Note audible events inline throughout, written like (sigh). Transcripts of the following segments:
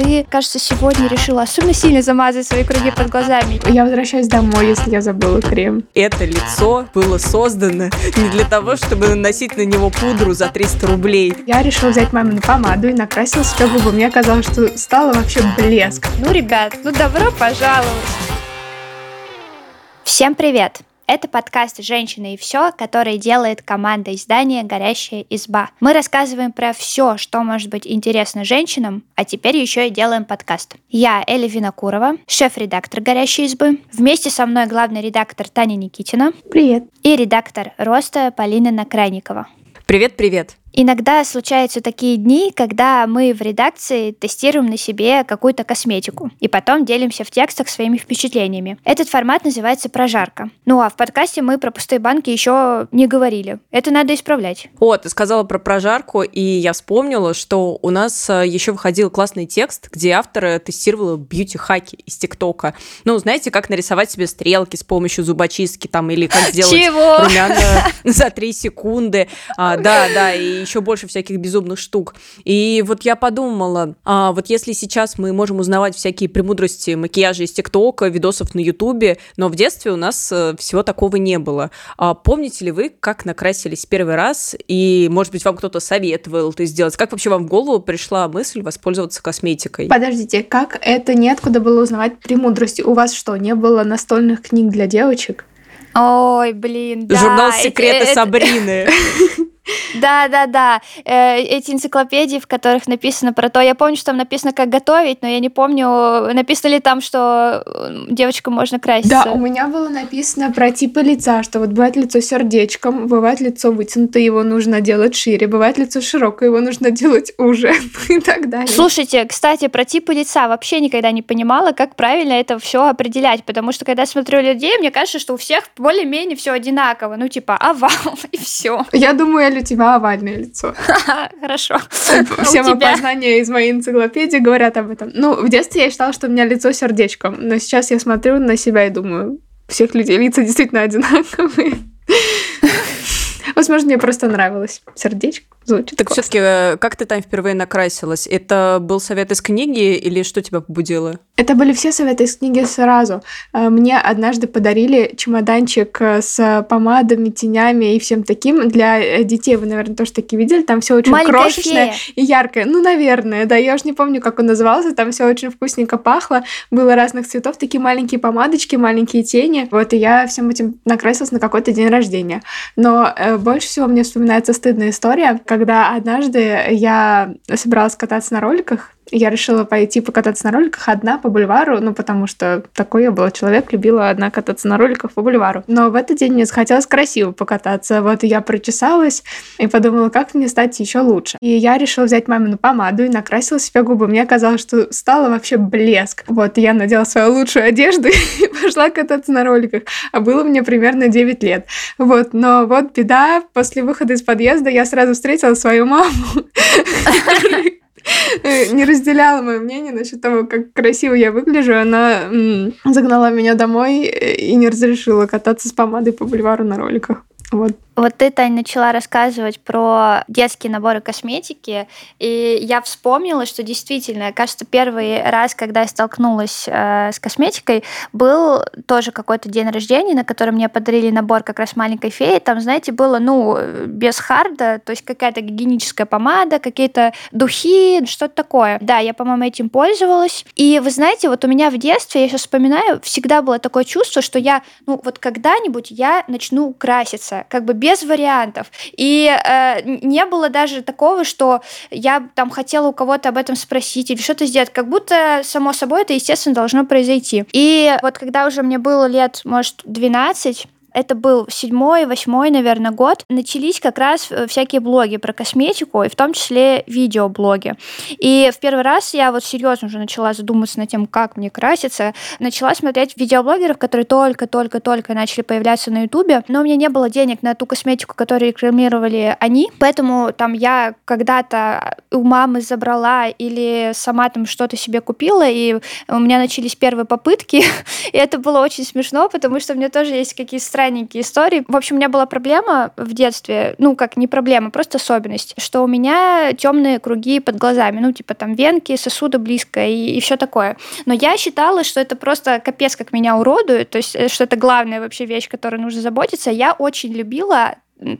ты, кажется, сегодня решила особенно сильно замазать свои круги под глазами. Я возвращаюсь домой, если я забыла крем. Это лицо было создано не для того, чтобы наносить на него пудру за 300 рублей. Я решила взять мамину помаду и накрасила себе губы. Мне казалось, что стало вообще блеск. Ну, ребят, ну добро пожаловать. Всем привет! Это подкаст «Женщины и все», который делает команда издания «Горящая изба». Мы рассказываем про все, что может быть интересно женщинам, а теперь еще и делаем подкаст. Я Эля Винокурова, шеф-редактор «Горящей избы». Вместе со мной главный редактор Таня Никитина. Привет. И редактор «Роста» Полина Накрайникова. Привет-привет. Иногда случаются такие дни, когда мы в редакции тестируем на себе какую-то косметику и потом делимся в текстах своими впечатлениями. Этот формат называется прожарка. Ну а в подкасте мы про пустые банки еще не говорили. Это надо исправлять. О, ты сказала про прожарку, и я вспомнила, что у нас э, еще выходил классный текст, где автор тестировала бьюти-хаки из ТикТока. Ну, знаете, как нарисовать себе стрелки с помощью зубочистки там или как (laughs) сделать Чего? румяна за 3 секунды. А, да, да, и еще больше всяких безумных штук. И вот я подумала, а вот если сейчас мы можем узнавать всякие премудрости макияжа из ТикТока, видосов на Ютубе, но в детстве у нас э, всего такого не было. А помните ли вы, как накрасились первый раз? И, может быть, вам кто-то советовал это сделать? Как вообще вам в голову пришла мысль воспользоваться косметикой? Подождите, как это неоткуда было узнавать премудрости? У вас что, не было настольных книг для девочек? Ой, блин, да. Журнал «Секреты это- Сабрины». (laughs) Да, да, да. Эти энциклопедии, в которых написано про то. Я помню, что там написано, как готовить, но я не помню, написано ли там, что девочкам можно краситься. Да, у меня было написано про типы лица, что вот бывает лицо сердечком, бывает лицо вытянутое, его нужно делать шире, бывает лицо широкое, его нужно (laughs) делать уже и так далее. Слушайте, кстати, про типы лица вообще никогда не понимала, как правильно это все определять, потому что когда смотрю людей, мне кажется, что у всех более-менее все одинаково, ну типа овал (laughs) и все. Я думаю, Эль, у тебя овальное лицо. (laughs) Хорошо. Все У тебя? мои познания из моей энциклопедии говорят об этом. Ну, в детстве я считала, что у меня лицо сердечком, но сейчас я смотрю на себя и думаю, всех людей лица действительно (laughs) одинаковые. (laughs) Возможно, мне просто нравилось. Сердечко звучит Так классно. все-таки, как ты там впервые накрасилась? Это был совет из книги или что тебя побудило? Это были все советы из книги сразу. Э, Мне однажды подарили чемоданчик э, с помадами, тенями и всем таким для э, детей. Вы, наверное, тоже такие видели. Там все очень Маленькая крошечное фея. и яркое. Ну, наверное, да. Я уж не помню, как он назывался. Там все очень вкусненько пахло. Было разных цветов. Такие маленькие помадочки, маленькие тени. Вот, и я всем этим накрасилась на какой-то день рождения. Но э, больше всего мне вспоминается стыдная история, когда однажды я собиралась кататься на роликах, я решила пойти покататься на роликах одна по бульвару, ну, потому что такой я была человек, любила одна кататься на роликах по бульвару. Но в этот день мне захотелось красиво покататься. Вот я прочесалась и подумала, как мне стать еще лучше. И я решила взять мамину помаду и накрасила себе губы. Мне казалось, что стало вообще блеск. Вот, я надела свою лучшую одежду (laughs) и пошла кататься на роликах. А было мне примерно 9 лет. Вот, но вот беда, после выхода из подъезда я сразу встретила свою маму. (laughs) (laughs) Э, не разделяла мое мнение насчет того, как красиво я выгляжу. Она загнала меня домой э, и не разрешила кататься с помадой по бульвару на роликах. Вот. Вот ты, Тань, начала рассказывать про детские наборы косметики, и я вспомнила, что действительно, кажется, первый раз, когда я столкнулась э, с косметикой, был тоже какой-то день рождения, на котором мне подарили набор как раз маленькой феи. Там, знаете, было, ну, без харда, то есть какая-то гигиеническая помада, какие-то духи, что-то такое. Да, я, по-моему, этим пользовалась. И вы знаете, вот у меня в детстве, я сейчас вспоминаю, всегда было такое чувство, что я, ну, вот когда-нибудь я начну краситься, как бы без вариантов. И э, не было даже такого, что я там хотела у кого-то об этом спросить или что-то сделать, как будто само собой это, естественно, должно произойти. И вот когда уже мне было лет, может, 12, это был седьмой, восьмой, наверное, год, начались как раз э, всякие блоги про косметику, и в том числе видеоблоги. И в первый раз я вот серьезно уже начала задумываться над тем, как мне краситься, начала смотреть видеоблогеров, которые только-только-только начали появляться на Ютубе, но у меня не было денег на ту косметику, которую рекламировали они, поэтому там я когда-то у мамы забрала или сама там что-то себе купила, и у меня начались первые попытки, (laughs) и это было очень смешно, потому что у меня тоже есть какие-то странненькие истории. В общем, у меня была проблема в детстве, ну, как не проблема, просто особенность, что у меня темные круги под глазами, ну, типа там венки, сосуды близко и, и все такое. Но я считала, что это просто капец, как меня уродует, то есть, э, что это главная вообще вещь, которой нужно заботиться. Я очень любила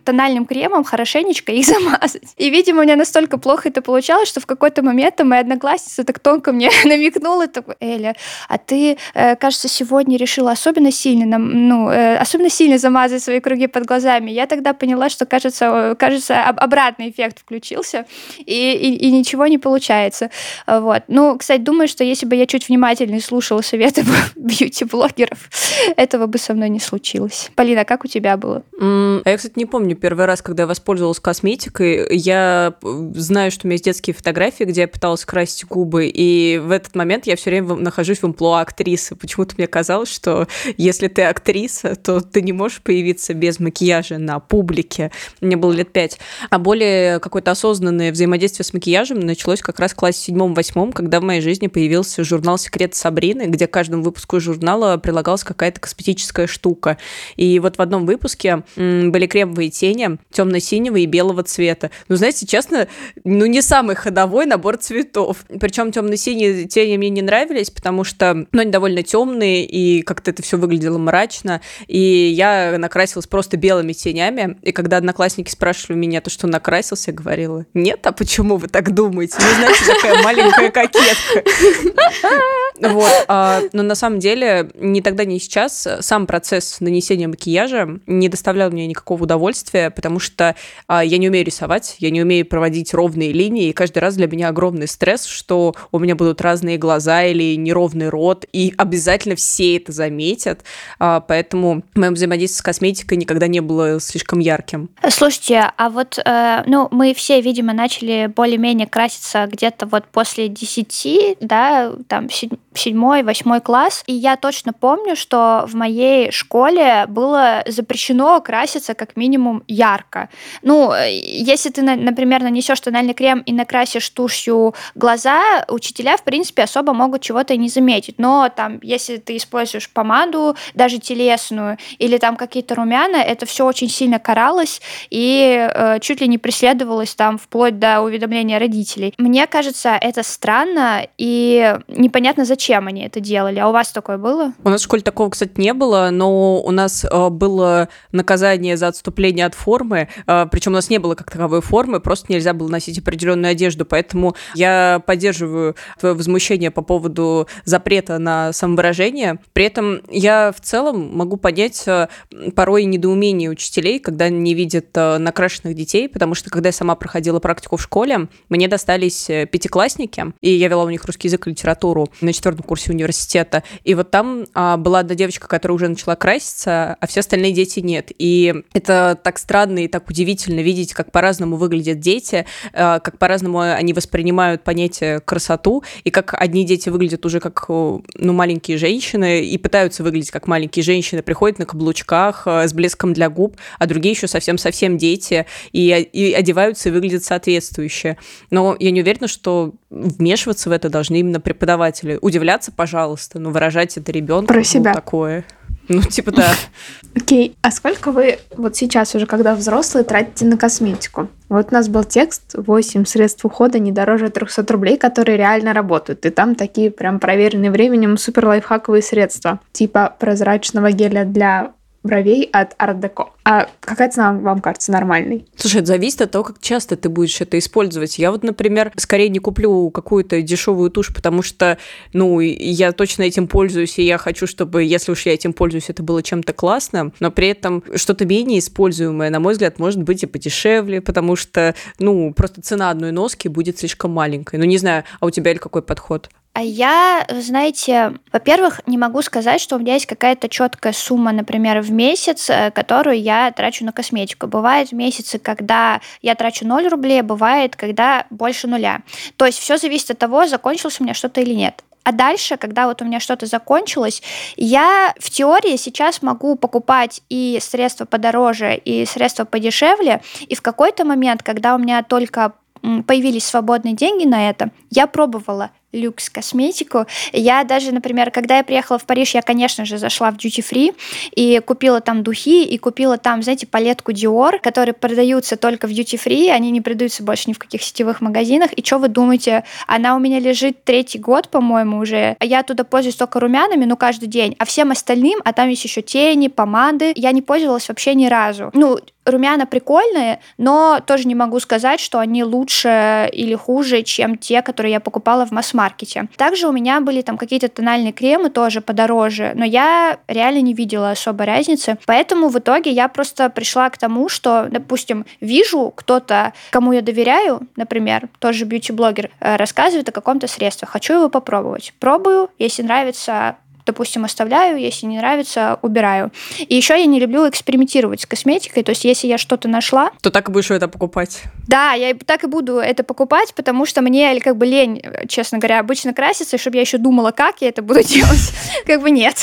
тональным кремом хорошенечко их (laughs) замазать. И, видимо, у меня настолько плохо это получалось, что в какой-то момент моя одноклассница так тонко мне (laughs) намекнула, такой, Эля, а ты, э, кажется, сегодня решила особенно сильно, ну, э, особенно сильно замазать свои круги под глазами. Я тогда поняла, что, кажется, кажется обратный эффект включился, и, и, и ничего не получается. Вот. Ну, кстати, думаю, что если бы я чуть внимательнее слушала советы (laughs) бьюти-блогеров, этого бы со мной не случилось. Полина, как у тебя было? Mm, я, кстати, не помню первый раз, когда я воспользовалась косметикой. Я знаю, что у меня есть детские фотографии, где я пыталась красить губы, и в этот момент я все время нахожусь в амплуа актрисы. Почему-то мне казалось, что если ты актриса, то ты не можешь появиться без макияжа на публике. Мне было лет пять. А более какое-то осознанное взаимодействие с макияжем началось как раз в классе седьмом-восьмом, когда в моей жизни появился журнал «Секрет Сабрины», где к каждому выпуску журнала прилагалась какая-то косметическая штука. И вот в одном выпуске были кремовые оранжевые тени темно-синего и белого цвета. Ну, знаете, честно, ну, не самый ходовой набор цветов. Причем темно-синие тени мне не нравились, потому что, ну, они довольно темные, и как-то это все выглядело мрачно. И я накрасилась просто белыми тенями. И когда одноклассники спрашивали меня, то что накрасился, я говорила, нет, а почему вы так думаете? Ну, знаете, такая маленькая кокетка. Вот. А, но на самом деле ни тогда, ни сейчас сам процесс нанесения макияжа не доставлял мне никакого удовольствия, потому что а, я не умею рисовать, я не умею проводить ровные линии, и каждый раз для меня огромный стресс, что у меня будут разные глаза или неровный рот, и обязательно все это заметят. А, поэтому мое взаимодействие с косметикой никогда не было слишком ярким. Слушайте, а вот, э, ну, мы все, видимо, начали более-менее краситься где-то вот после 10, да, там, седьмой, восьмой класс, и я точно помню, что в моей школе было запрещено краситься как минимум ярко. Ну, если ты, например, нанесешь тональный крем и накрасишь тушью глаза, учителя, в принципе, особо могут чего-то не заметить. Но там, если ты используешь помаду, даже телесную, или там какие-то румяна, это все очень сильно каралось и э, чуть ли не преследовалось там вплоть до уведомления родителей. Мне кажется, это странно и непонятно, зачем они это делали. А у вас такое было? У нас в школе такого, кстати, не было, но у нас э, было наказание за отступление от формы, э, причем у нас не было как таковой формы, просто нельзя было носить определенную одежду, поэтому я поддерживаю твое возмущение по поводу запрета на самовыражение. При этом я в целом могу понять э, порой недоумение учителей, когда не видят накрашенных детей, потому что когда я сама проходила практику в школе, мне достались пятиклассники, и я вела у них русский язык и литературу на четвертом четвертом курсе университета. И вот там а, была одна девочка, которая уже начала краситься, а все остальные дети нет. И это так странно и так удивительно видеть, как по-разному выглядят дети, а, как по-разному они воспринимают понятие красоту, и как одни дети выглядят уже как ну, маленькие женщины и пытаются выглядеть как маленькие женщины, приходят на каблучках а, с блеском для губ, а другие еще совсем-совсем дети и, и одеваются и выглядят соответствующе. Но я не уверена, что вмешиваться в это должны именно преподаватели. Удивляться, пожалуйста, но выражать это ребенку. Про себя. такое. Ну, типа, да. (laughs) Окей, okay. а сколько вы вот сейчас уже, когда взрослые, тратите на косметику? Вот у нас был текст 8 средств ухода не дороже 300 рублей, которые реально работают. И там такие прям проверенные временем супер лайфхаковые средства. Типа прозрачного геля для бровей от Deco. А какая цена вам кажется нормальной? Слушай, это зависит от того, как часто ты будешь это использовать. Я вот, например, скорее не куплю какую-то дешевую тушь, потому что, ну, я точно этим пользуюсь, и я хочу, чтобы, если уж я этим пользуюсь, это было чем-то классным, но при этом что-то менее используемое, на мой взгляд, может быть и подешевле, потому что, ну, просто цена одной носки будет слишком маленькой. Ну, не знаю, а у тебя или какой подход? А я, знаете, во-первых, не могу сказать, что у меня есть какая-то четкая сумма, например, в месяц, э, которую я трачу на косметику. Бывают месяцы, когда я трачу 0 рублей, бывает, когда больше нуля. То есть все зависит от того, закончилось у меня что-то или нет. А дальше, когда вот у меня что-то закончилось, я в теории сейчас могу покупать и средства подороже, и средства подешевле, и в какой-то момент, когда у меня только появились свободные деньги на это, я пробовала люкс косметику. Я даже, например, когда я приехала в Париж, я, конечно же, зашла в duty free и купила там духи, и купила там, знаете, палетку Dior, которые продаются только в duty free, они не продаются больше ни в каких сетевых магазинах. И что вы думаете? Она у меня лежит третий год, по-моему, уже. Я туда пользуюсь только румянами, ну, каждый день. А всем остальным, а там есть еще тени, помады, я не пользовалась вообще ни разу. Ну, румяна прикольные, но тоже не могу сказать, что они лучше или хуже, чем те, которые я покупала в масс-маркете. Также у меня были там какие-то тональные кремы тоже подороже, но я реально не видела особой разницы. Поэтому в итоге я просто пришла к тому, что, допустим, вижу кто-то, кому я доверяю, например, тоже бьюти-блогер, э, рассказывает о каком-то средстве, хочу его попробовать. Пробую, если нравится, допустим, оставляю, если не нравится, убираю. И еще я не люблю экспериментировать с косметикой, то есть если я что-то нашла... То так и будешь это покупать? Да, я так и буду это покупать, потому что мне как бы лень, честно говоря, обычно краситься, и чтобы я еще думала, как я это буду (laughs) делать, как бы нет.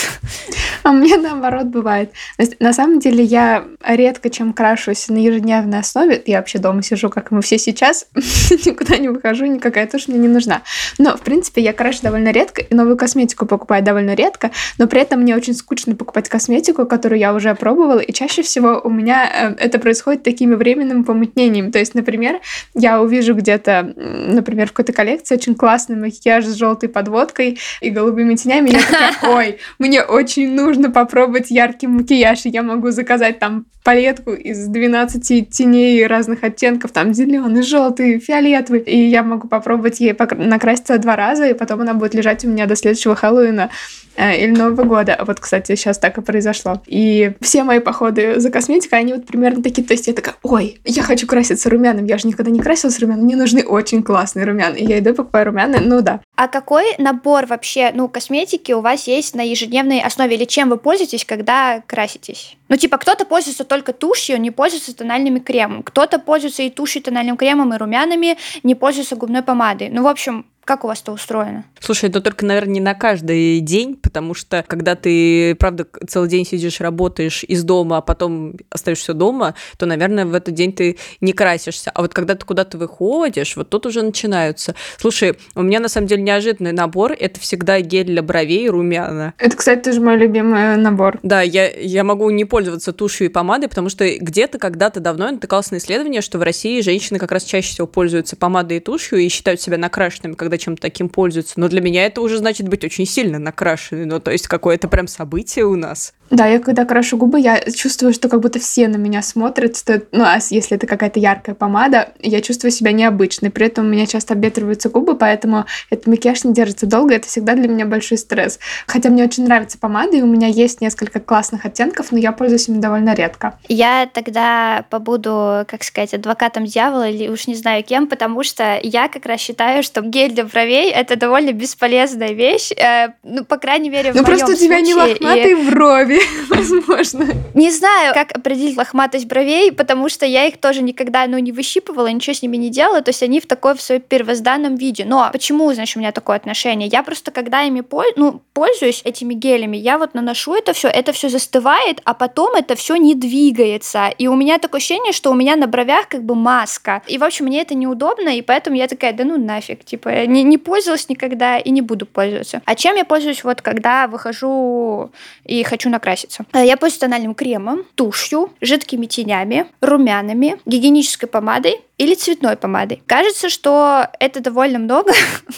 А мне наоборот бывает. На самом деле я редко чем крашусь на ежедневной основе. Я вообще дома сижу, как мы все сейчас, (laughs) никуда не выхожу, никакая тушь мне не нужна. Но, в принципе, я крашу довольно редко, и новую косметику покупаю довольно редко, редко, но при этом мне очень скучно покупать косметику, которую я уже пробовала, и чаще всего у меня э, это происходит такими временными помутнениями. То есть, например, я увижу где-то, например, в какой-то коллекции очень классный макияж с желтой подводкой и голубыми тенями, и я такая, (laughs) ой, мне очень нужно попробовать яркий макияж, и я могу заказать там палетку из 12 теней разных оттенков, там зеленый, желтый, фиолетовый, и я могу попробовать ей накраситься два раза, и потом она будет лежать у меня до следующего Хэллоуина. Э, или Нового года. Вот, кстати, сейчас так и произошло. И все мои походы за косметикой, они вот примерно такие. То есть я такая, ой, я хочу краситься румяным. Я же никогда не красилась румяным. Мне нужны очень классные румяна. И я иду покупаю румяна, ну да. А какой набор вообще, ну, косметики у вас есть на ежедневной основе? Или чем вы пользуетесь, когда краситесь? Ну, типа, кто-то пользуется только тушью, не пользуется тональными кремом. Кто-то пользуется и тушью, и тональным кремом, и румянами, не пользуется губной помадой. Ну, в общем, как у вас это устроено? Слушай, это только, наверное, не на каждый день, потому что когда ты, правда, целый день сидишь, работаешь из дома, а потом остаешься дома, то, наверное, в этот день ты не красишься. А вот когда ты куда-то выходишь, вот тут уже начинаются. Слушай, у меня на самом деле неожиданный набор. Это всегда гель для бровей и румяна. Это, кстати, тоже мой любимый набор. Да, я, я могу не пользоваться тушью и помадой, потому что где-то когда-то давно я натыкалась на исследование, что в России женщины как раз чаще всего пользуются помадой и тушью и считают себя накрашенными, когда чем-то таким пользуются. Но для меня это уже значит быть очень сильно накрашенной. Ну, то есть какое-то прям событие у нас. Да, я когда крашу губы, я чувствую, что как будто все на меня смотрят. Что, ну, а если это какая-то яркая помада, я чувствую себя необычной. При этом у меня часто обветриваются губы, поэтому этот макияж не держится долго. Это всегда для меня большой стресс. Хотя мне очень нравится помада, и у меня есть несколько классных оттенков, но я пользуюсь ими довольно редко. Я тогда побуду, как сказать, адвокатом дьявола или уж не знаю кем, потому что я как раз считаю, что гель для бровей это довольно бесполезная вещь. Э, ну, по крайней мере, в Ну, просто у тебя случае. не лохматые и... брови, (laughs) возможно. Не знаю, как определить лохматость бровей, потому что я их тоже никогда, ну, не выщипывала, ничего с ними не делала, то есть они в такой в своем первозданном виде. Но почему, значит, у меня такое отношение? Я просто, когда ими пользуюсь, ну, пользуюсь этими гелями, я вот наношу это все, это все застывает, а потом это все не двигается. И у меня такое ощущение, что у меня на бровях как бы маска. И, в общем, мне это неудобно, и поэтому я такая, да ну нафиг, типа, не, не пользовалась никогда и не буду пользоваться. А чем я пользуюсь вот когда выхожу и хочу накраситься? Э, я пользуюсь тональным кремом, тушью, жидкими тенями, румянами, гигиенической помадой, или цветной помадой. Кажется, что это довольно много,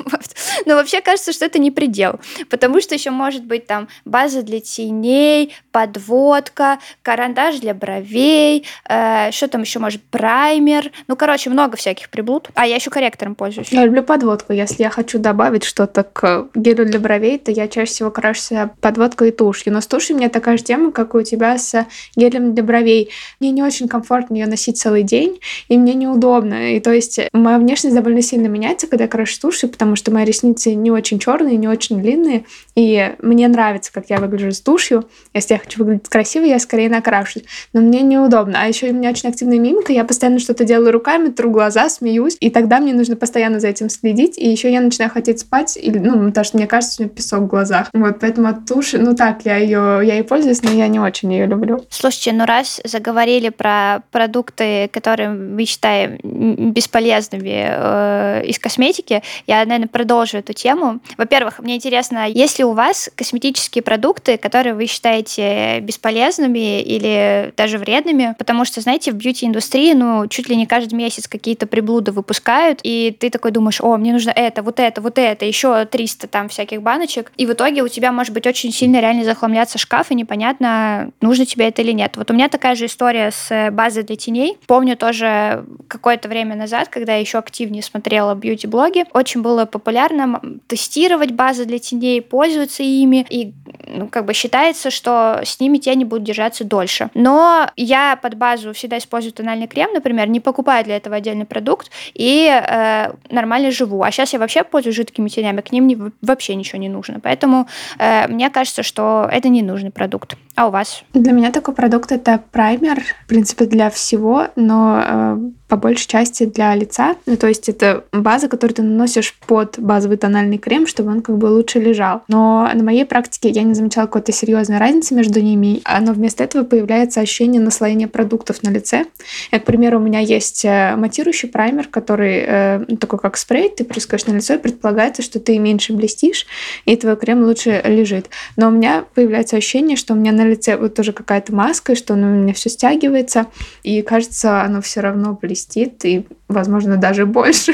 (laughs) но вообще кажется, что это не предел, потому что еще может быть там база для теней, подводка, карандаш для бровей, э, что там еще может, праймер, ну, короче, много всяких приблуд. А я еще корректором пользуюсь. Я люблю подводку. Если я хочу добавить что-то к гелю для бровей, то я чаще всего крашусь подводкой и тушью. Но с тушью у меня такая же тема, как и у тебя с гелем для бровей. Мне не очень комфортно ее носить целый день, и мне неудобно удобно. И то есть моя внешность довольно сильно меняется, когда я крашу тушью, потому что мои ресницы не очень черные, не очень длинные. И мне нравится, как я выгляжу с тушью. Если я хочу выглядеть красиво, я скорее накрашусь. Но мне неудобно. А еще у меня очень активная мимика. Я постоянно что-то делаю руками, тру глаза, смеюсь. И тогда мне нужно постоянно за этим следить. И еще я начинаю хотеть спать. Или, ну, потому что мне кажется, у меня песок в глазах. Вот, поэтому от туши, ну так, я ее, я ей пользуюсь, но я не очень ее люблю. Слушайте, ну раз заговорили про продукты, которые мы считаем бесполезными э, из косметики, я, наверное, продолжу эту тему. Во-первых, мне интересно, есть ли у вас косметические продукты, которые вы считаете бесполезными или даже вредными? Потому что, знаете, в бьюти-индустрии, ну, чуть ли не каждый месяц какие-то приблуды выпускают, и ты такой думаешь, о, мне нужно это, вот это, вот это, еще 300 там всяких баночек, и в итоге у тебя может быть очень сильно реально захламляться шкаф, и непонятно, нужно тебе это или нет. Вот у меня такая же история с базой для теней. Помню тоже какое-то время назад, когда я еще активнее смотрела бьюти-блоги, очень было популярно тестировать базы для теней, пользоваться ими, и ну, как бы считается, что с ними тени будут держаться дольше. Но я под базу всегда использую тональный крем, например, не покупаю для этого отдельный продукт и э, нормально живу. А сейчас я вообще пользуюсь жидкими тенями, к ним не, вообще ничего не нужно. Поэтому э, мне кажется, что это не нужный продукт. А у вас? Для меня такой продукт это праймер, в принципе, для всего, но э, по большей части для лица. Ну, то есть это база, которую ты наносишь под базовый тональный крем, чтобы он как бы лучше лежал. Но на моей практике я не замечала какой-то серьезной разницы между ними, но вместо этого появляется ощущение наслоения продуктов на лице. И, к примеру, у меня есть э, матирующий праймер, который э, ну, такой как спрей, ты прыскаешь на лицо, и предполагается, что ты меньше блестишь, и твой крем лучше лежит. Но у меня появляется ощущение, что у меня на лице вот тоже какая-то маска, что оно у меня все стягивается, и кажется, оно все равно блестит, и, возможно, даже больше.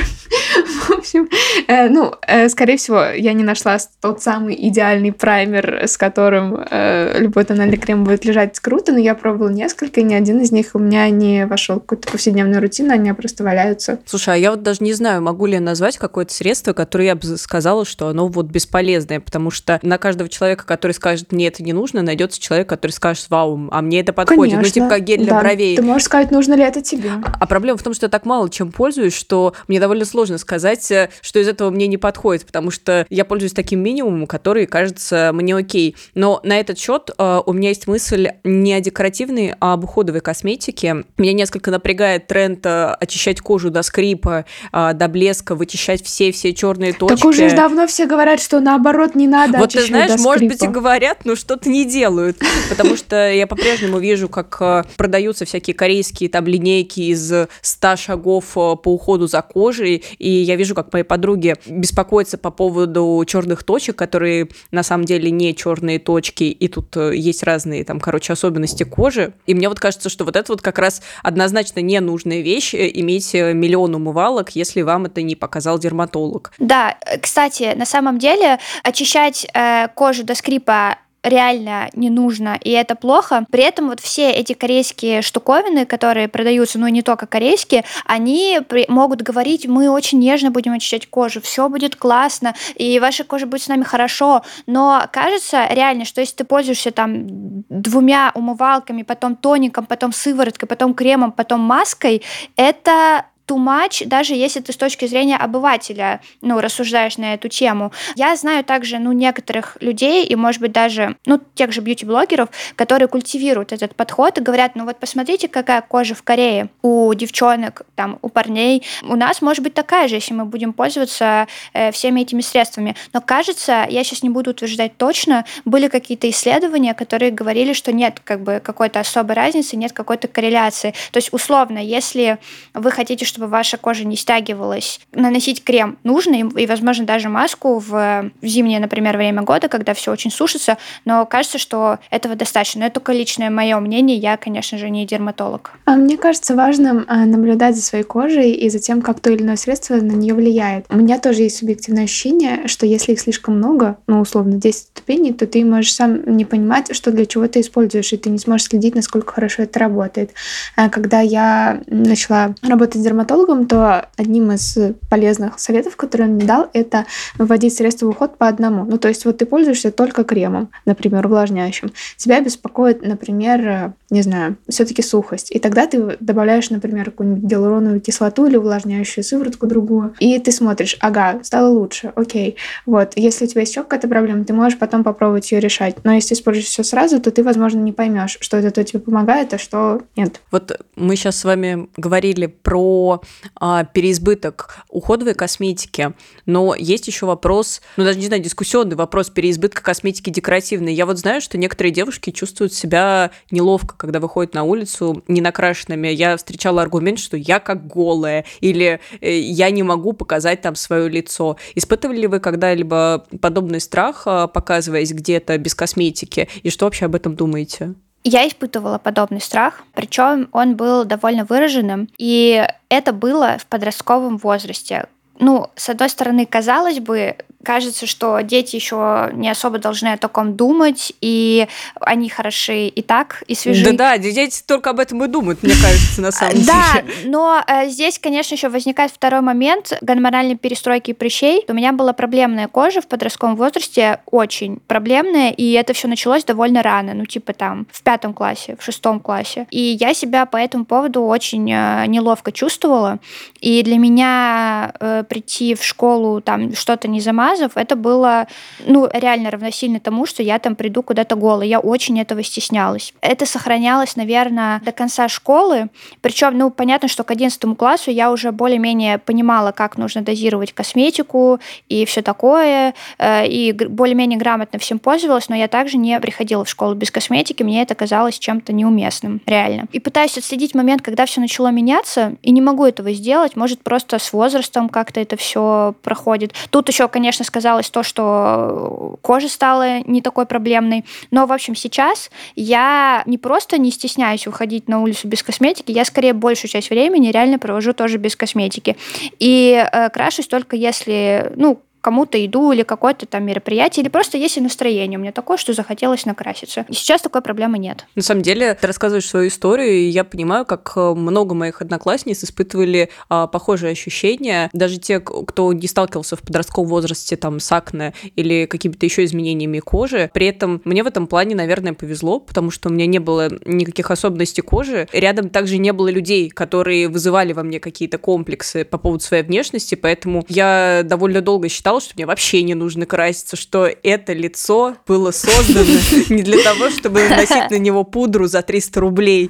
Общем, э, ну, э, скорее всего, я не нашла тот самый идеальный праймер, с которым э, любой тональный крем будет лежать круто, но я пробовала несколько, и ни один из них у меня не вошел в какую-то повседневную рутину, они просто валяются. Слушай, а я вот даже не знаю, могу ли я назвать какое-то средство, которое я бы сказала, что оно вот бесполезное, потому что на каждого человека, который скажет, мне это не нужно, найдется человек, который скажет, вау, а мне это подходит. Конечно. Ну, типа как гель для да. бровей. Ты можешь сказать, нужно ли это тебе. А проблема в том, что я так мало чем пользуюсь, что мне довольно сложно сказать, что из этого мне не подходит, потому что я пользуюсь таким минимумом, который кажется мне окей. Но на этот счет э, у меня есть мысль не о декоративной, а об уходовой косметике. Меня несколько напрягает тренд э, очищать кожу до скрипа, э, до блеска, вычищать все-все черные точки. Так уже давно все говорят, что наоборот не надо Вот ты знаешь, может быть и говорят, но что-то не делают. Потому что я по-прежнему вижу, как э, продаются всякие корейские там линейки из 100 шагов э, по уходу за кожей, и я вижу, как мои подруги беспокоятся по поводу черных точек, которые на самом деле не черные точки, и тут э, есть разные там, короче, особенности кожи. И мне вот кажется, что вот это вот как раз однозначно ненужная вещь, э, иметь э, миллион умывалок, если вам это не показал дерматолог. Да, кстати, на самом деле очищать э, кожу до скрипа реально не нужно, и это плохо. При этом вот все эти корейские штуковины, которые продаются, ну не только корейские, они при- могут говорить, мы очень нежно будем очищать кожу, все будет классно, и ваша кожа будет с нами хорошо. Но кажется реально, что если ты пользуешься там двумя умывалками, потом тоником, потом сывороткой, потом кремом, потом маской, это too much, даже если ты с точки зрения обывателя, ну, рассуждаешь на эту тему. Я знаю также, ну, некоторых людей, и, может быть, даже, ну, тех же бьюти-блогеров, которые культивируют этот подход и говорят, ну, вот посмотрите, какая кожа в Корее у девчонок, там, у парней. У нас может быть такая же, если мы будем пользоваться э, всеми этими средствами. Но, кажется, я сейчас не буду утверждать точно, были какие-то исследования, которые говорили, что нет, как бы, какой-то особой разницы, нет какой-то корреляции. То есть, условно, если вы хотите, чтобы ваша кожа не стягивалась. Наносить крем нужно, и, возможно, даже маску в, зимнее, например, время года, когда все очень сушится, но кажется, что этого достаточно. Но это только личное мое мнение, я, конечно же, не дерматолог. А мне кажется важным а, наблюдать за своей кожей и за тем, как то или иное средство на нее влияет. У меня тоже есть субъективное ощущение, что если их слишком много, ну, условно, 10 ступеней, то ты можешь сам не понимать, что для чего ты используешь, и ты не сможешь следить, насколько хорошо это работает. А когда я начала работать с дерматологом, то одним из полезных советов, которые он мне дал, это вводить средства в уход по одному. Ну, то есть вот ты пользуешься только кремом, например, увлажняющим. Тебя беспокоит, например, не знаю, все-таки сухость. И тогда ты добавляешь, например, какую-нибудь гиалуроновую кислоту или увлажняющую сыворотку другую, и ты смотришь, ага, стало лучше, окей. Вот, если у тебя есть еще какая-то проблема, ты можешь потом попробовать ее решать. Но если используешь все сразу, то ты, возможно, не поймешь, что это то тебе помогает, а что нет. Вот мы сейчас с вами говорили про а, переизбыток уходовой косметики, но есть еще вопрос, ну даже не знаю, дискуссионный вопрос переизбытка косметики декоративной. Я вот знаю, что некоторые девушки чувствуют себя неловко, когда выходит на улицу не накрашенными, я встречала аргумент, что я как голая, или э, я не могу показать там свое лицо. Испытывали ли вы когда-либо подобный страх, э, показываясь где-то без косметики, и что вообще об этом думаете? Я испытывала подобный страх, причем он был довольно выраженным, и это было в подростковом возрасте. Ну, с одной стороны, казалось бы, кажется, что дети еще не особо должны о таком думать, и они хороши и так, и свежи. Да-да, дети только об этом и думают, мне кажется, на самом деле. Да, но э, здесь, конечно, еще возникает второй момент гормональной перестройки прыщей. У меня была проблемная кожа в подростковом возрасте, очень проблемная, и это все началось довольно рано, ну, типа там в пятом классе, в шестом классе. И я себя по этому поводу очень э, неловко чувствовала, и для меня э, прийти в школу, там, что-то не замазать, рассказов, это было, ну, реально равносильно тому, что я там приду куда-то голой. Я очень этого стеснялась. Это сохранялось, наверное, до конца школы. Причем, ну, понятно, что к 11 классу я уже более-менее понимала, как нужно дозировать косметику и все такое, э, и более-менее грамотно всем пользовалась, но я также не приходила в школу без косметики, мне это казалось чем-то неуместным, реально. И пытаюсь отследить момент, когда все начало меняться, и не могу этого сделать, может, просто с возрастом как-то это все проходит. Тут еще, конечно, сказалось то, что кожа стала не такой проблемной. Но, в общем, сейчас я не просто не стесняюсь выходить на улицу без косметики, я скорее большую часть времени реально провожу тоже без косметики. И э, крашусь только если, ну, кому-то иду или какое-то там мероприятие, или просто есть и настроение у меня такое, что захотелось накраситься. И сейчас такой проблемы нет. На самом деле, ты рассказываешь свою историю, и я понимаю, как э, много моих одноклассниц испытывали а, похожие ощущения. Даже те, кто не сталкивался в подростковом возрасте там с акне или какими-то еще изменениями кожи. При этом мне в этом плане, наверное, повезло, потому что у меня не было никаких особенностей кожи. Рядом также не было людей, которые вызывали во мне какие-то комплексы по поводу своей внешности, поэтому я довольно долго считала, сказала, что мне вообще не нужно краситься, что это лицо было создано (laughs) не для того, чтобы наносить на него пудру за 300 рублей.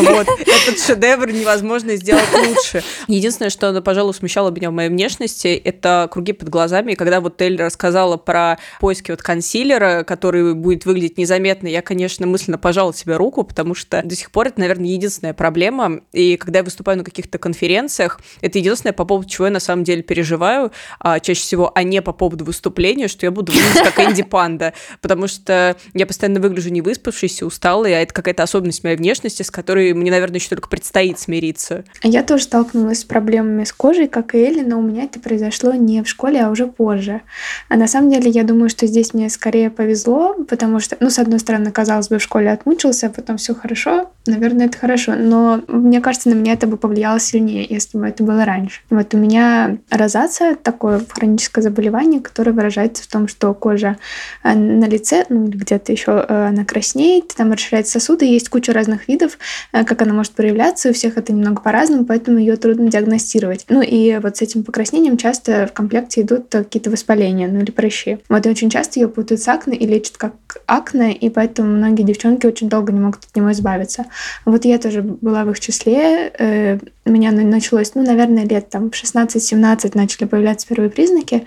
Вот. Этот шедевр невозможно сделать лучше. Единственное, что, пожалуй, смущало меня в моей внешности, это круги под глазами. И когда вот Тель рассказала про поиски вот консилера, который будет выглядеть незаметно, я, конечно, мысленно пожала себе руку, потому что до сих пор это, наверное, единственная проблема. И когда я выступаю на каких-то конференциях, это единственное, по поводу чего я на самом деле переживаю. А, чаще всего а не по поводу выступления, что я буду выглядеть как Энди Панда, потому что я постоянно выгляжу не выспавшейся, усталой, а это какая-то особенность моей внешности, с которой мне, наверное, еще только предстоит смириться. Я тоже столкнулась с проблемами с кожей, как и Элли, но у меня это произошло не в школе, а уже позже. А на самом деле я думаю, что здесь мне скорее повезло, потому что, ну, с одной стороны, казалось бы, в школе отмучился, а потом все хорошо, наверное, это хорошо, но мне кажется, на меня это бы повлияло сильнее, если бы это было раньше. Вот у меня розация, такое хроническое заболевание, которое выражается в том, что кожа э, на лице, ну или где-то еще э, она краснеет, там расширяются сосуды, есть куча разных видов, э, как она может проявляться, у всех это немного по-разному, поэтому ее трудно диагностировать. Ну и вот с этим покраснением часто в комплекте идут какие-то воспаления, ну или прыщи. Вот и очень часто ее путают с акне и лечат как акне, и поэтому многие девчонки очень долго не могут от него избавиться. Вот я тоже была в их числе, у меня началось, ну, наверное, лет там 16-17 начали появляться первые признаки,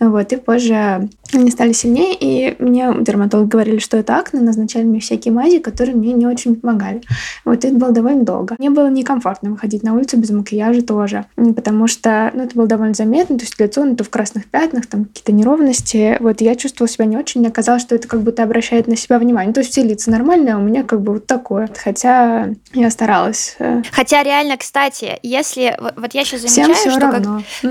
вот, и позже они стали сильнее, и мне дерматологи говорили, что это акне, назначали мне всякие мази, которые мне не очень помогали. Вот это было довольно долго. Мне было некомфортно выходить на улицу без макияжа тоже, потому что, ну, это было довольно заметно, то есть лицо, ну, то в красных пятнах, там какие-то неровности, вот, я чувствовала себя не очень, мне казалось, что это как будто обращает на себя внимание, то есть все лица нормальные, а у меня как бы вот такое, хотя я старалась. Э. Хотя реально, кстати, если вот я сейчас замечаю, Всем что как,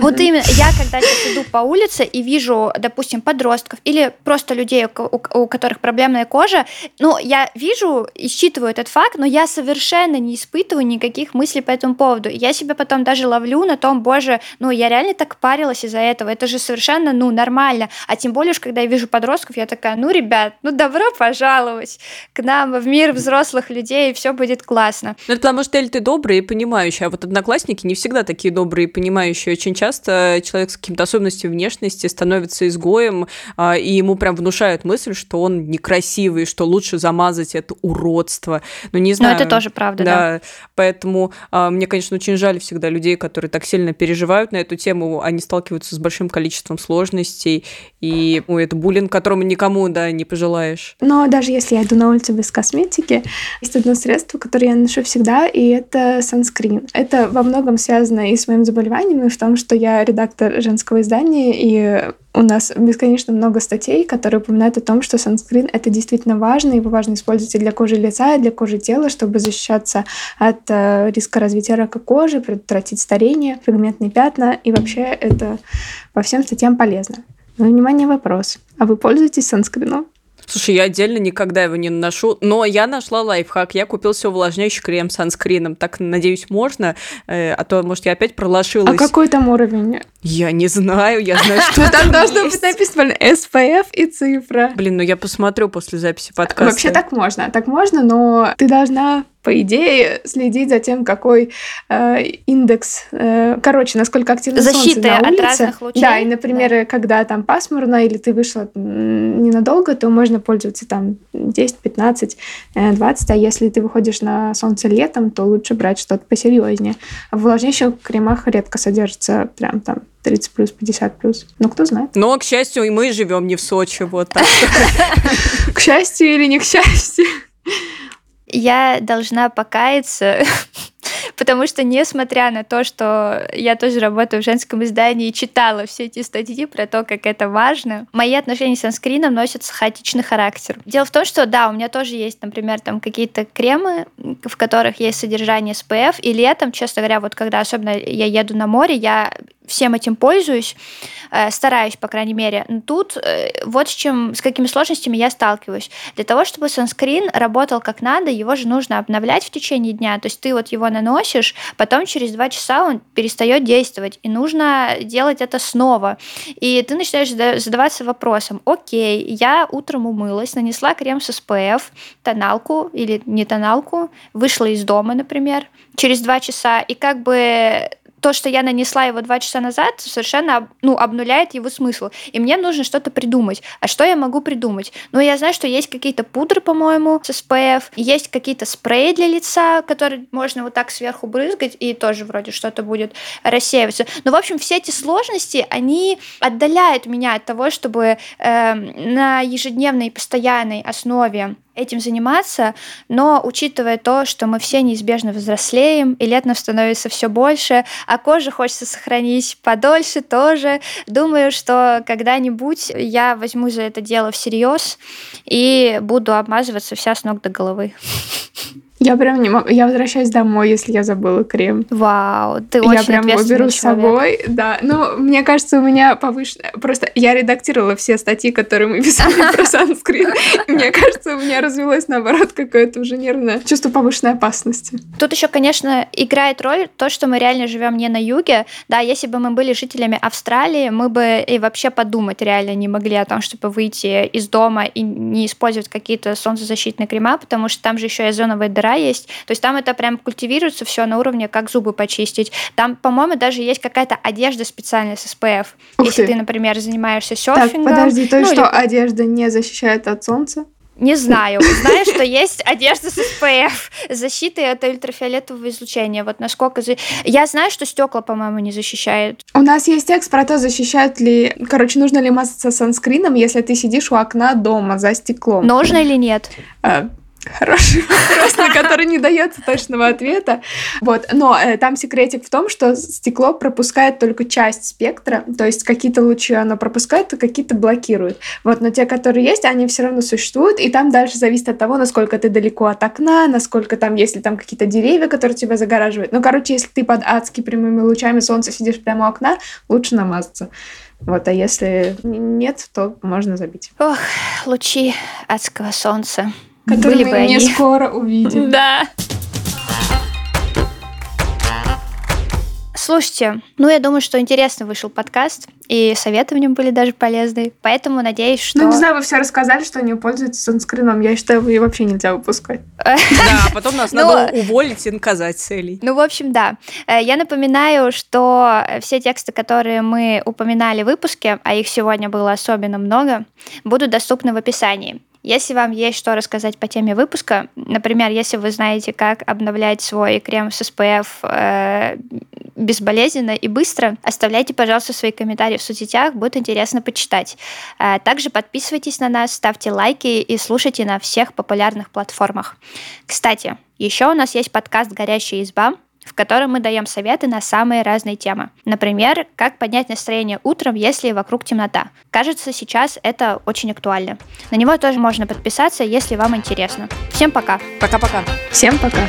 вот именно я когда сейчас иду по улице и вижу, допустим, подростков или просто людей, у, которых проблемная кожа, ну я вижу и считываю этот факт, но я совершенно не испытываю никаких мыслей по этому поводу. Я себя потом даже ловлю на том, боже, ну я реально так парилась из-за этого, это же совершенно, ну нормально. А тем более, когда я вижу подростков, я такая, ну ребят, ну добро пожаловать к нам в мир взрослых людей, и все будет классно. Ну это потому что Эль, ты добрый и понимающий, а вот одноклассники не всегда такие добрые и понимающие. Очень часто человек с какими-то особенностями внешности становится изгоем а, и ему прям внушают мысль, что он некрасивый, что лучше замазать это уродство. Ну, не знаю. Но это тоже правда, да. да. Поэтому а, мне, конечно, очень жаль всегда людей, которые так сильно переживают на эту тему. Они сталкиваются с большим количеством сложностей, и ну, это буллинг, которому никому, да, не пожелаешь. Но даже если я иду на улицу без косметики, есть одно средство, которое я ношу всегда, и это санскрин. Это во многом связано и с моим заболеванием, и в том, что я редактор женского издания, и у нас бесконечно много статей, которые упоминают о том, что санскрин — это действительно важно, его важно использовать и для кожи лица, и для кожи тела, чтобы защищаться от э, риска развития рака кожи, предотвратить старение, пигментные пятна, и вообще это по всем статьям полезно. Но, внимание, вопрос. А вы пользуетесь санскрином? Слушай, я отдельно никогда его не наношу, но я нашла лайфхак. Я купил себе увлажняющий крем с санскрином. Так, надеюсь, можно, э, а то, может, я опять пролошилась. А какой там уровень? Я не знаю, я знаю, что (laughs) там должно быть написано SPF и цифра. Блин, ну я посмотрю после записи подкаста. Вообще так можно, так можно, но ты должна по идее, следить за тем, какой э, индекс, э, короче, насколько активно Защиты солнце на улице. от разных лучей. Да, и, например, да. когда там пасмурно или ты вышла ненадолго, то можно пользоваться там 10, 15, 20, а если ты выходишь на солнце летом, то лучше брать что-то посерьезнее. А в увлажняющих кремах редко содержится прям там 30 плюс, 50 плюс. Ну, кто знает. Но, к счастью, и мы живем не в Сочи, вот так. (laughs) К счастью или не к счастью? Я должна покаяться, (laughs) потому что, несмотря на то, что я тоже работаю в женском издании и читала все эти статьи про то, как это важно, мои отношения с санскрином носят хаотичный характер. Дело в том, что, да, у меня тоже есть, например, там какие-то кремы, в которых есть содержание SPF, и летом, честно говоря, вот когда особенно я еду на море, я всем этим пользуюсь, э, стараюсь, по крайней мере. Но тут э, вот с, чем, с какими сложностями я сталкиваюсь. Для того, чтобы санскрин работал как надо, его же нужно обновлять в течение дня. То есть ты вот его наносишь, потом через два часа он перестает действовать, и нужно делать это снова. И ты начинаешь задаваться вопросом, окей, я утром умылась, нанесла крем с SPF, тоналку или не тоналку, вышла из дома, например, через два часа, и как бы то, что я нанесла его два часа назад, совершенно ну, обнуляет его смысл. И мне нужно что-то придумать. А что я могу придумать? Ну, я знаю, что есть какие-то пудры, по-моему, с SPF, есть какие-то спреи для лица, которые можно вот так сверху брызгать, и тоже вроде что-то будет рассеиваться. Но, в общем, все эти сложности, они отдаляют меня от того, чтобы э, на ежедневной постоянной основе этим заниматься, но учитывая то, что мы все неизбежно взрослеем, и лет нам становится все больше, а кожу хочется сохранить подольше тоже, думаю, что когда-нибудь я возьму за это дело всерьез и буду обмазываться вся с ног до головы. Я прям не могу. Я возвращаюсь домой, если я забыла крем. Вау, ты очень Я прям его беру с собой, да. Ну, мне кажется, у меня повышенная... Просто я редактировала все статьи, которые мы (laughs) писали про (laughs) санскрин. Мне кажется, у меня развилось, наоборот, какое-то уже нервное чувство повышенной опасности. Тут еще, конечно, играет роль то, что мы реально живем не на юге. Да, если бы мы были жителями Австралии, мы бы и вообще подумать реально не могли о том, чтобы выйти из дома и не использовать какие-то солнцезащитные крема, потому что там же еще и озоновая дыра есть. То есть там это прям культивируется все на уровне, как зубы почистить. Там, по-моему, даже есть какая-то одежда специальная с SPF. Ух Если ты. ты, например, занимаешься серфингом. Так, подожди, то есть ну, что или... одежда не защищает от солнца? Не знаю. Знаю, что есть одежда с SPF, защитой от ультрафиолетового излучения. Вот насколько... Я знаю, что стекла, по-моему, не защищают. У нас есть текст про то, защищают ли... Короче, нужно ли мазаться санскрином, если ты сидишь у окна дома за стеклом. Нужно или нет? А, Хороший вопрос, на который не дается точного ответа. Вот. Но э, там секретик в том, что стекло пропускает только часть спектра, то есть какие-то лучи оно пропускает, а какие-то блокирует. Вот. Но те, которые есть, они все равно существуют, и там дальше зависит от того, насколько ты далеко от окна, насколько там, если там какие-то деревья, которые тебя загораживают. Ну, короче, если ты под адски прямыми лучами солнца сидишь прямо у окна, лучше намазаться. Вот, а если нет, то можно забить. Ох, лучи адского солнца который Были мы не они. скоро увидим. Да. Слушайте, ну я думаю, что интересно вышел подкаст, и советы в нем были даже полезные. Поэтому надеюсь, что... Ну, не знаю, вы все рассказали, что они пользуются санскрином. Я считаю, его вообще нельзя выпускать. (laughs) Да, а потом нас Ну, надо уволить и наказать целей. Ну, в общем, да. Э, Я напоминаю, что все тексты, которые мы упоминали в выпуске, а их сегодня было особенно много, будут доступны в описании. Если вам есть что рассказать по теме выпуска, например, если вы знаете, как обновлять свой крем с SPF э, безболезненно и быстро, оставляйте, пожалуйста, свои комментарии в соцсетях, будет интересно почитать. Э, Также подписывайтесь на нас, ставьте лайки и слушайте на всех популярных платформах. Кстати, еще у нас есть подкаст «Горящая изба», в котором мы даем советы на самые разные темы. Например, как поднять настроение утром, если вокруг темнота. Кажется, сейчас это очень актуально. На него тоже можно подписаться, если вам интересно. Всем пока! Пока-пока. Всем пока.